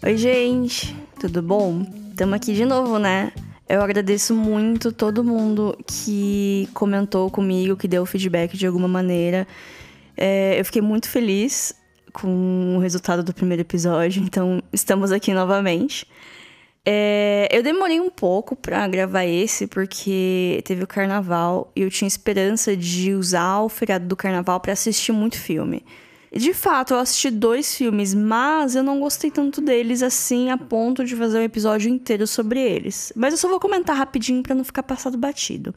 Oi, gente, tudo bom? Estamos aqui de novo, né? Eu agradeço muito todo mundo que comentou comigo, que deu feedback de alguma maneira. É, eu fiquei muito feliz com o resultado do primeiro episódio, então estamos aqui novamente. É, eu demorei um pouco para gravar esse porque teve o carnaval e eu tinha esperança de usar o feriado do carnaval para assistir muito filme. De fato, eu assisti dois filmes, mas eu não gostei tanto deles assim a ponto de fazer um episódio inteiro sobre eles. Mas eu só vou comentar rapidinho para não ficar passado batido.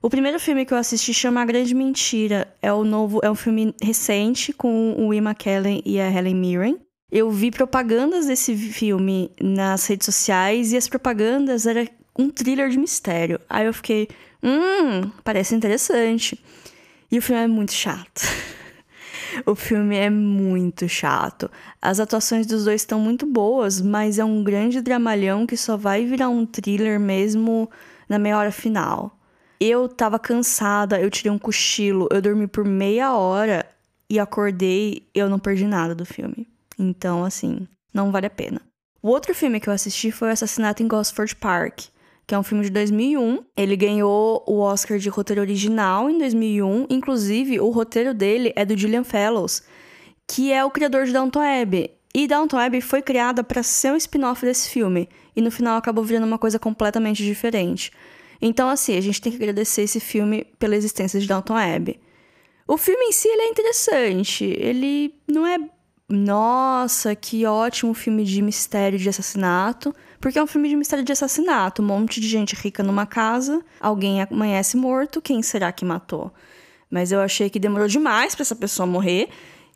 O primeiro filme que eu assisti chama A Grande Mentira. É o novo, é um filme recente com o Ian McKellen e a Helen Mirren. Eu vi propagandas desse filme nas redes sociais e as propagandas eram um thriller de mistério. Aí eu fiquei, hum, parece interessante. E o filme é muito chato. o filme é muito chato. As atuações dos dois estão muito boas, mas é um grande dramalhão que só vai virar um thriller mesmo na meia hora final. Eu tava cansada, eu tirei um cochilo, eu dormi por meia hora e acordei, eu não perdi nada do filme. Então, assim, não vale a pena. O outro filme que eu assisti foi o Assassinato em Gosford Park, que é um filme de 2001. Ele ganhou o Oscar de roteiro original em 2001. Inclusive, o roteiro dele é do Julian Fellows, que é o criador de Downton Abbey. E Downton Abbey foi criada para ser um spin-off desse filme, e no final acabou virando uma coisa completamente diferente. Então, assim, a gente tem que agradecer esse filme pela existência de Downton Abbey. O filme em si ele é interessante, ele não é nossa, que ótimo filme de mistério de assassinato. Porque é um filme de mistério de assassinato. Um monte de gente rica numa casa, alguém amanhece morto, quem será que matou? Mas eu achei que demorou demais para essa pessoa morrer.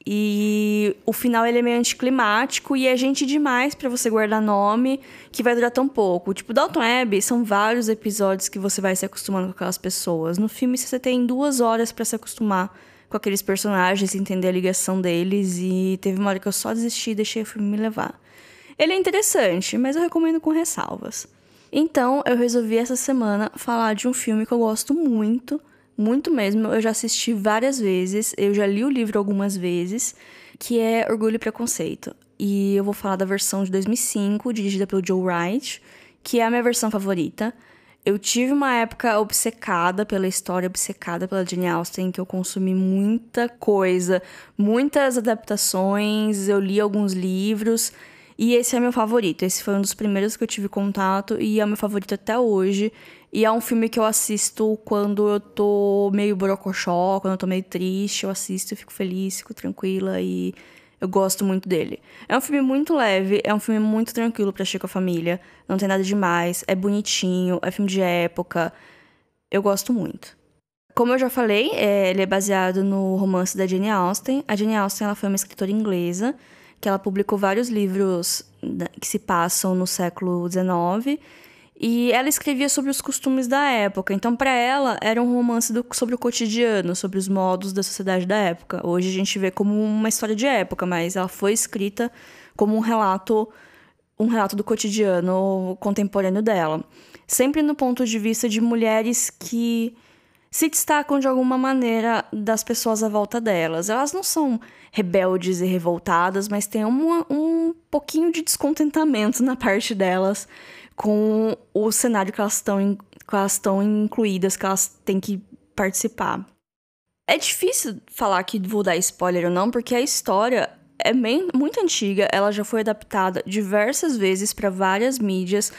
E o final ele é meio anticlimático e é gente demais para você guardar nome que vai durar tão pouco. Tipo, Dalton Abbey são vários episódios que você vai se acostumando com aquelas pessoas. No filme você tem duas horas para se acostumar com aqueles personagens, entender a ligação deles. E teve uma hora que eu só desisti e deixei o filme me levar. Ele é interessante, mas eu recomendo com ressalvas. Então, eu resolvi essa semana falar de um filme que eu gosto muito, muito mesmo. Eu já assisti várias vezes, eu já li o livro algumas vezes, que é Orgulho e Preconceito. E eu vou falar da versão de 2005, dirigida pelo Joe Wright, que é a minha versão favorita. Eu tive uma época obcecada pela história, obcecada pela Jane Austen, que eu consumi muita coisa, muitas adaptações, eu li alguns livros, e esse é meu favorito. Esse foi um dos primeiros que eu tive contato e é meu favorito até hoje. E é um filme que eu assisto quando eu tô meio borocochó, quando eu tô meio triste, eu assisto e fico feliz, fico tranquila e eu gosto muito dele. É um filme muito leve, é um filme muito tranquilo para assistir com a família. Não tem nada demais, é bonitinho, é filme de época. Eu gosto muito. Como eu já falei, é, ele é baseado no romance da Jane Austen. A Jane Austen ela foi uma escritora inglesa que ela publicou vários livros né, que se passam no século XIX e ela escrevia sobre os costumes da época. Então, para ela, era um romance do, sobre o cotidiano, sobre os modos da sociedade da época. Hoje a gente vê como uma história de época, mas ela foi escrita como um relato, um relato do cotidiano contemporâneo dela. Sempre no ponto de vista de mulheres que se destacam de alguma maneira das pessoas à volta delas. Elas não são rebeldes e revoltadas, mas tem um, um pouquinho de descontentamento na parte delas com o cenário que elas estão que elas estão incluídas, que elas têm que participar. É difícil falar que vou dar spoiler ou não, porque a história é bem, muito antiga, ela já foi adaptada diversas vezes para várias mídias.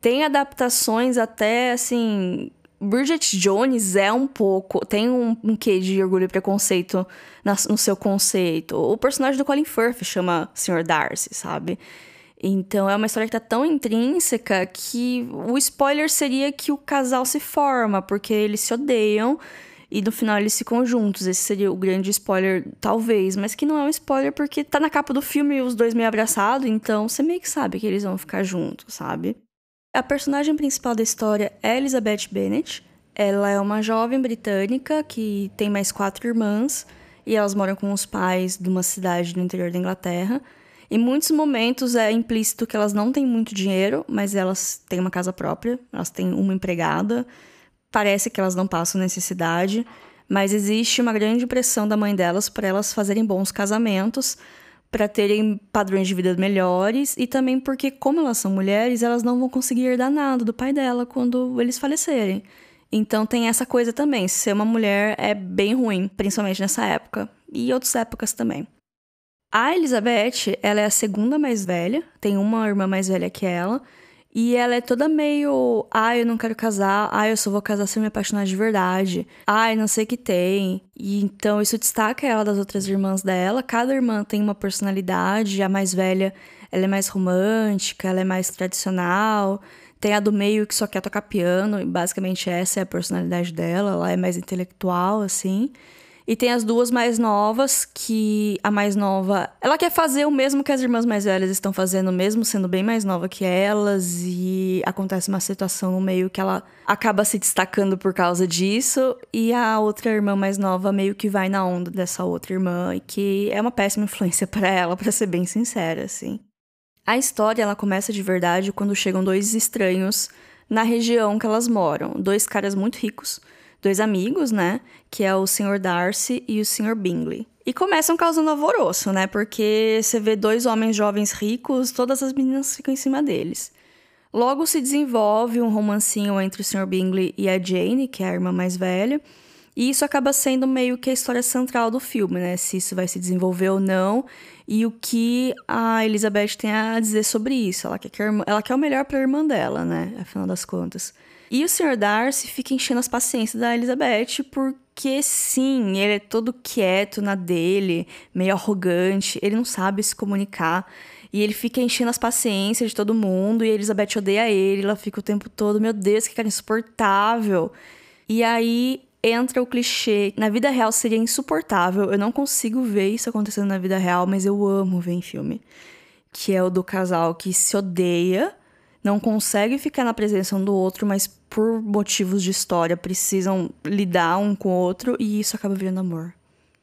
Tem adaptações até assim. Bridget Jones é um pouco. Tem um, um quê de orgulho e preconceito na, no seu conceito. O personagem do Colin Firth chama Sr. Darcy, sabe? Então é uma história que tá tão intrínseca que o spoiler seria que o casal se forma, porque eles se odeiam e no final eles ficam juntos. Esse seria o grande spoiler, talvez, mas que não é um spoiler porque tá na capa do filme os dois meio abraçados, então você meio que sabe que eles vão ficar juntos, sabe? A personagem principal da história é Elizabeth Bennet. Ela é uma jovem britânica que tem mais quatro irmãs e elas moram com os pais de uma cidade no interior da Inglaterra. Em muitos momentos é implícito que elas não têm muito dinheiro, mas elas têm uma casa própria, elas têm uma empregada. Parece que elas não passam necessidade, mas existe uma grande pressão da mãe delas para elas fazerem bons casamentos, para terem padrões de vida melhores e também porque, como elas são mulheres, elas não vão conseguir herdar nada do pai dela quando eles falecerem. Então tem essa coisa também. Ser uma mulher é bem ruim, principalmente nessa época e outras épocas também. A Elizabeth, ela é a segunda mais velha, tem uma irmã mais velha que ela, e ela é toda meio, ah, eu não quero casar, ai, ah, eu só vou casar se eu me apaixonar de verdade, ai, não sei o que tem. E então isso destaca ela das outras irmãs dela. Cada irmã tem uma personalidade, a mais velha, ela é mais romântica, ela é mais tradicional. Tem a do meio que só quer tocar piano, e basicamente essa é a personalidade dela, ela é mais intelectual, assim. E tem as duas mais novas, que a mais nova, ela quer fazer o mesmo que as irmãs mais velhas estão fazendo, mesmo sendo bem mais nova que elas, e acontece uma situação no meio que ela acaba se destacando por causa disso, e a outra irmã mais nova meio que vai na onda dessa outra irmã, e que é uma péssima influência para ela, para ser bem sincera, assim. A história ela começa de verdade quando chegam dois estranhos na região que elas moram, dois caras muito ricos dois amigos, né? Que é o Sr. Darcy e o Sr. Bingley. E começam causando alvoroço, né? Porque você vê dois homens jovens ricos, todas as meninas ficam em cima deles. Logo se desenvolve um romancinho entre o Sr. Bingley e a Jane, que é a irmã mais velha. E isso acaba sendo meio que a história central do filme, né? Se isso vai se desenvolver ou não. E o que a Elizabeth tem a dizer sobre isso. Ela quer, que irmã, ela quer o melhor para a irmã dela, né? Afinal das contas. E o Sr. Darcy fica enchendo as paciências da Elizabeth porque, sim, ele é todo quieto na dele, meio arrogante, ele não sabe se comunicar. E ele fica enchendo as paciências de todo mundo, e a Elizabeth odeia ele, ela fica o tempo todo, meu Deus, que cara insuportável. E aí entra o clichê. Na vida real seria insuportável, eu não consigo ver isso acontecendo na vida real, mas eu amo ver em filme. Que é o do casal que se odeia, não consegue ficar na presença um do outro, mas por motivos de história precisam lidar um com o outro e isso acaba virando amor.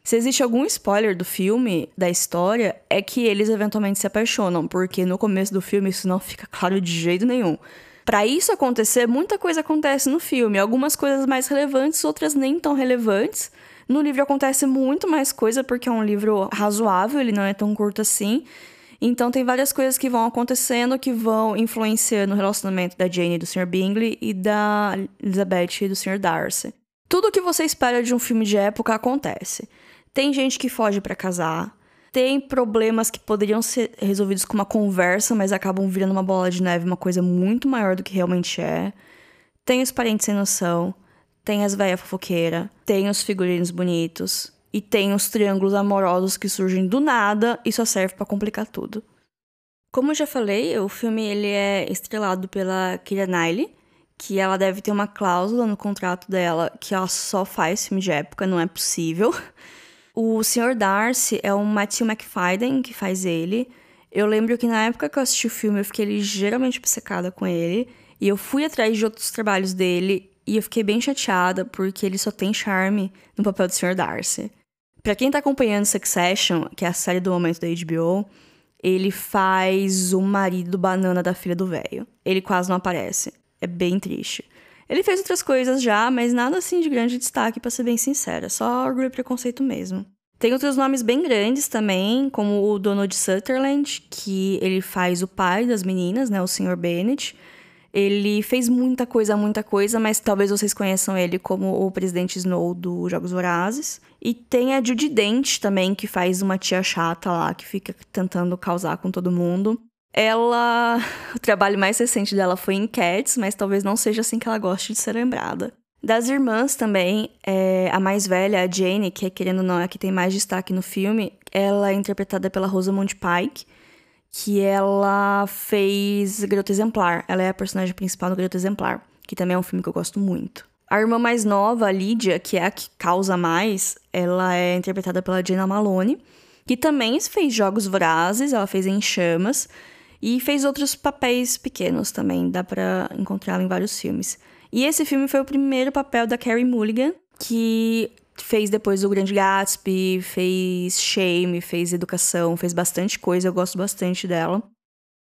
Se existe algum spoiler do filme, da história, é que eles eventualmente se apaixonam, porque no começo do filme isso não fica claro de jeito nenhum. Para isso acontecer, muita coisa acontece no filme, algumas coisas mais relevantes, outras nem tão relevantes. No livro acontece muito mais coisa porque é um livro razoável, ele não é tão curto assim. Então tem várias coisas que vão acontecendo que vão influenciando o relacionamento da Jane e do Sr. Bingley e da Elizabeth e do Sr. Darcy. Tudo o que você espera de um filme de época acontece. Tem gente que foge para casar, tem problemas que poderiam ser resolvidos com uma conversa, mas acabam virando uma bola de neve, uma coisa muito maior do que realmente é. Tem os parentes sem noção, tem as velhas fofoqueiras, tem os figurinos bonitos, e tem os triângulos amorosos que surgem do nada e só serve para complicar tudo. Como eu já falei, o filme ele é estrelado pela Keira Knightley, que ela deve ter uma cláusula no contrato dela que ela só faz filme de época, não é possível. O Sr. Darcy é o Matthew McFadden que faz ele. Eu lembro que na época que eu assisti o filme eu fiquei ligeiramente obcecada com ele. E eu fui atrás de outros trabalhos dele e eu fiquei bem chateada porque ele só tem charme no papel do Sr. Darcy. Pra quem tá acompanhando Succession, que é a série do momento da HBO, ele faz o marido banana da filha do velho. Ele quase não aparece. É bem triste. Ele fez outras coisas já, mas nada assim de grande destaque, para ser bem sincera. Só orgulho e preconceito mesmo. Tem outros nomes bem grandes também, como o Donald Sutherland, que ele faz o pai das meninas, né, o Sr. Bennett. Ele fez muita coisa, muita coisa, mas talvez vocês conheçam ele como o presidente Snow do Jogos Vorazes. E tem a Judy Dent também, que faz uma tia chata lá, que fica tentando causar com todo mundo. Ela. O trabalho mais recente dela foi em Cats, mas talvez não seja assim que ela goste de ser lembrada. Das irmãs também, é, a mais velha, a Jane, que querendo ou não é a que tem mais destaque no filme, ela é interpretada pela Rosamund Pike que ela fez Garota Exemplar. Ela é a personagem principal do Garota Exemplar, que também é um filme que eu gosto muito. A irmã mais nova, a Lídia, que é a que causa mais, ela é interpretada pela Jenna Malone, que também fez Jogos Vorazes, ela fez Em Chamas, e fez outros papéis pequenos também, dá para encontrá-la em vários filmes. E esse filme foi o primeiro papel da Carrie Mulligan, que fez depois o Grande Gatsby, fez Shame, fez Educação, fez bastante coisa, eu gosto bastante dela.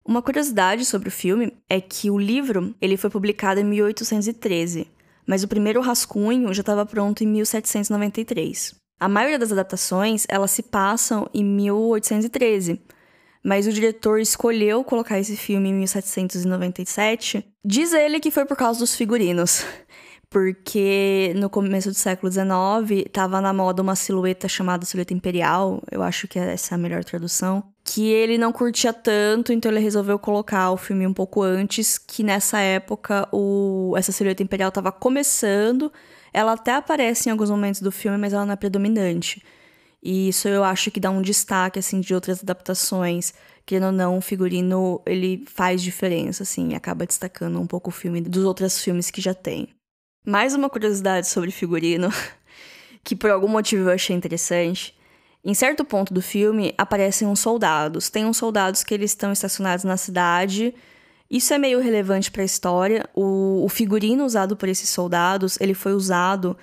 Uma curiosidade sobre o filme é que o livro ele foi publicado em 1813, mas o primeiro rascunho já estava pronto em 1793. A maioria das adaptações, elas se passam em 1813, mas o diretor escolheu colocar esse filme em 1797. Diz ele que foi por causa dos figurinos porque no começo do século XIX estava na moda uma silhueta chamada silhueta imperial, eu acho que essa é a melhor tradução, que ele não curtia tanto, então ele resolveu colocar o filme um pouco antes, que nessa época o, essa silhueta imperial estava começando, ela até aparece em alguns momentos do filme, mas ela não é predominante. E isso eu acho que dá um destaque assim de outras adaptações. Querendo ou não, o figurino ele faz diferença, assim, acaba destacando um pouco o filme dos outros filmes que já tem. Mais uma curiosidade sobre figurino, que por algum motivo eu achei interessante. Em certo ponto do filme aparecem uns soldados. Tem uns soldados que eles estão estacionados na cidade. Isso é meio relevante para a história. O, o figurino usado por esses soldados, ele foi usado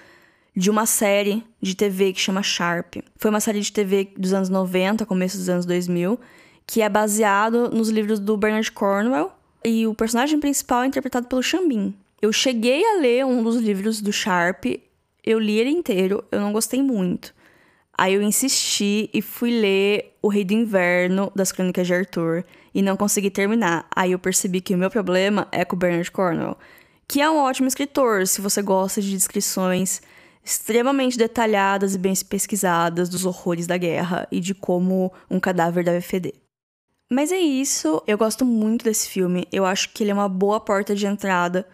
de uma série de TV que chama Sharp. Foi uma série de TV dos anos 90, começo dos anos 2000, que é baseado nos livros do Bernard Cornwell. E o personagem principal é interpretado pelo Xambin. Eu cheguei a ler um dos livros do Sharp, eu li ele inteiro, eu não gostei muito. Aí eu insisti e fui ler O Rei do Inverno das Crônicas de Arthur e não consegui terminar. Aí eu percebi que o meu problema é com o Bernard Cornwell, que é um ótimo escritor se você gosta de descrições extremamente detalhadas e bem pesquisadas dos horrores da guerra e de como um cadáver deve feder. Mas é isso, eu gosto muito desse filme, eu acho que ele é uma boa porta de entrada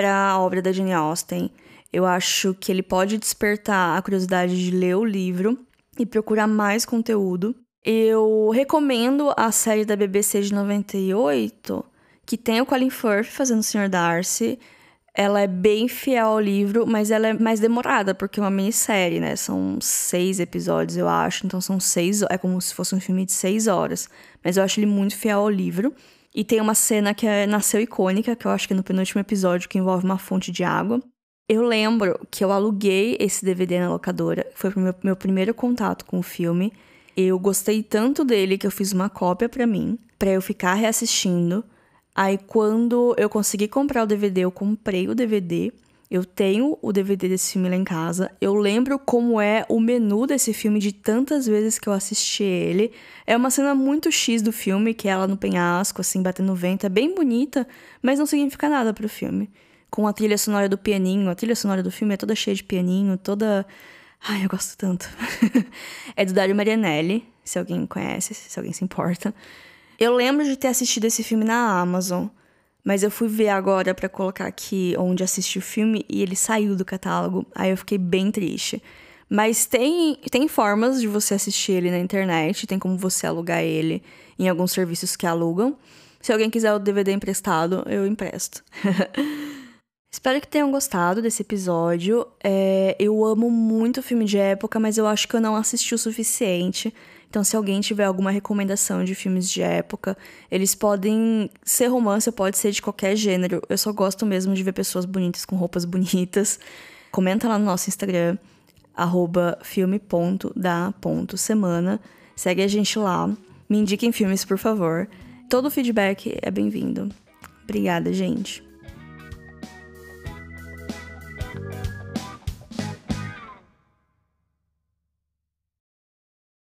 para a obra da Jane Austen. Eu acho que ele pode despertar a curiosidade de ler o livro e procurar mais conteúdo. Eu recomendo a série da BBC de 98, que tem o Colin Firth fazendo o Sr. Darcy. Ela é bem fiel ao livro, mas ela é mais demorada, porque é uma minissérie, né? São seis episódios, eu acho. Então são seis. É como se fosse um filme de seis horas. Mas eu acho ele muito fiel ao livro. E tem uma cena que é, nasceu icônica, que eu acho que é no penúltimo episódio, que envolve uma fonte de água. Eu lembro que eu aluguei esse DVD na locadora, foi o meu, meu primeiro contato com o filme. Eu gostei tanto dele que eu fiz uma cópia para mim, para eu ficar reassistindo. Aí quando eu consegui comprar o DVD, eu comprei o DVD eu tenho o DVD desse filme lá em casa. Eu lembro como é o menu desse filme de tantas vezes que eu assisti ele. É uma cena muito X do filme, que é ela no penhasco, assim, batendo vento. É bem bonita, mas não significa nada pro filme. Com a trilha sonora do pianinho. A trilha sonora do filme é toda cheia de pianinho, toda. Ai, eu gosto tanto. é do Dario Marianelli, se alguém conhece, se alguém se importa. Eu lembro de ter assistido esse filme na Amazon. Mas eu fui ver agora para colocar aqui onde assisti o filme e ele saiu do catálogo. Aí eu fiquei bem triste. Mas tem, tem formas de você assistir ele na internet, tem como você alugar ele em alguns serviços que alugam. Se alguém quiser o DVD emprestado, eu empresto. Espero que tenham gostado desse episódio. É, eu amo muito filme de época, mas eu acho que eu não assisti o suficiente. Então, se alguém tiver alguma recomendação de filmes de época, eles podem ser romance, pode ser de qualquer gênero. Eu só gosto mesmo de ver pessoas bonitas com roupas bonitas. Comenta lá no nosso Instagram, filme.da.semana. Segue a gente lá. Me indiquem filmes, por favor. Todo feedback é bem-vindo. Obrigada, gente.